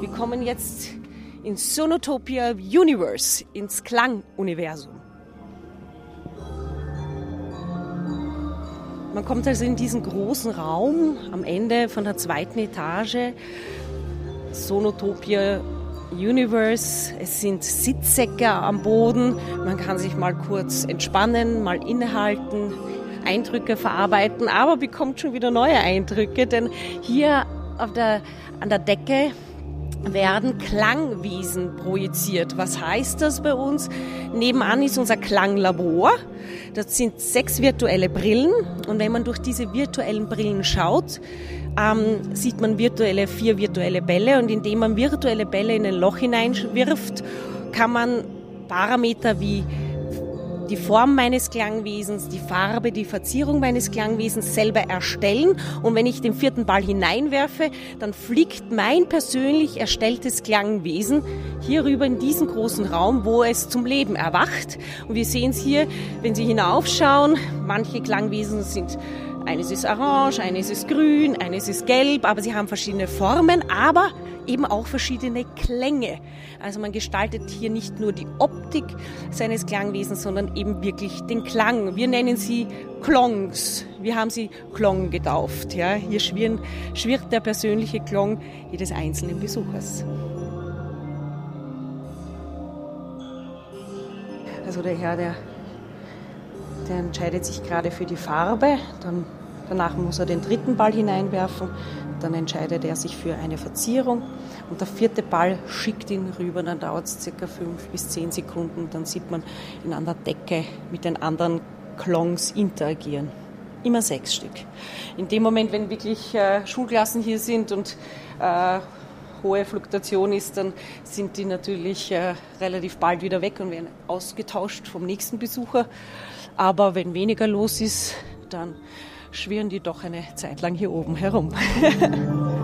Wir kommen jetzt ins Sonotopia Universe, ins Klanguniversum. Man kommt also in diesen großen Raum am Ende von der zweiten Etage. Sonotopia Universe. Es sind Sitzsäcke am Boden. Man kann sich mal kurz entspannen, mal innehalten, Eindrücke verarbeiten, aber bekommt schon wieder neue Eindrücke, denn hier der, an der Decke werden Klangwiesen projiziert. Was heißt das bei uns? Nebenan ist unser Klanglabor. Das sind sechs virtuelle Brillen und wenn man durch diese virtuellen Brillen schaut, ähm, sieht man virtuelle, vier virtuelle Bälle und indem man virtuelle Bälle in ein Loch hineinwirft, kann man Parameter wie die Form meines Klangwesens, die Farbe, die Verzierung meines Klangwesens selber erstellen. Und wenn ich den vierten Ball hineinwerfe, dann fliegt mein persönlich erstelltes Klangwesen hier rüber in diesen großen Raum, wo es zum Leben erwacht. Und wir sehen es hier, wenn Sie hinaufschauen, manche Klangwesen sind eines ist orange, eines ist grün, eines ist gelb, aber sie haben verschiedene Formen, aber eben auch verschiedene Klänge. Also man gestaltet hier nicht nur die Optik seines Klangwesens, sondern eben wirklich den Klang. Wir nennen sie Klongs. Wir haben sie Klong getauft. Ja. Hier schwirren, schwirrt der persönliche Klong jedes einzelnen Besuchers. Also der Herr, der der entscheidet sich gerade für die Farbe, dann, danach muss er den dritten Ball hineinwerfen, dann entscheidet er sich für eine Verzierung und der vierte Ball schickt ihn rüber, dann dauert es circa fünf bis zehn Sekunden, dann sieht man ihn an der Decke mit den anderen Klongs interagieren. Immer sechs Stück. In dem Moment, wenn wirklich äh, Schulklassen hier sind und äh, hohe Fluktuation ist, dann sind die natürlich äh, relativ bald wieder weg und werden ausgetauscht vom nächsten Besucher. Aber wenn weniger los ist, dann schwirren die doch eine Zeit lang hier oben herum.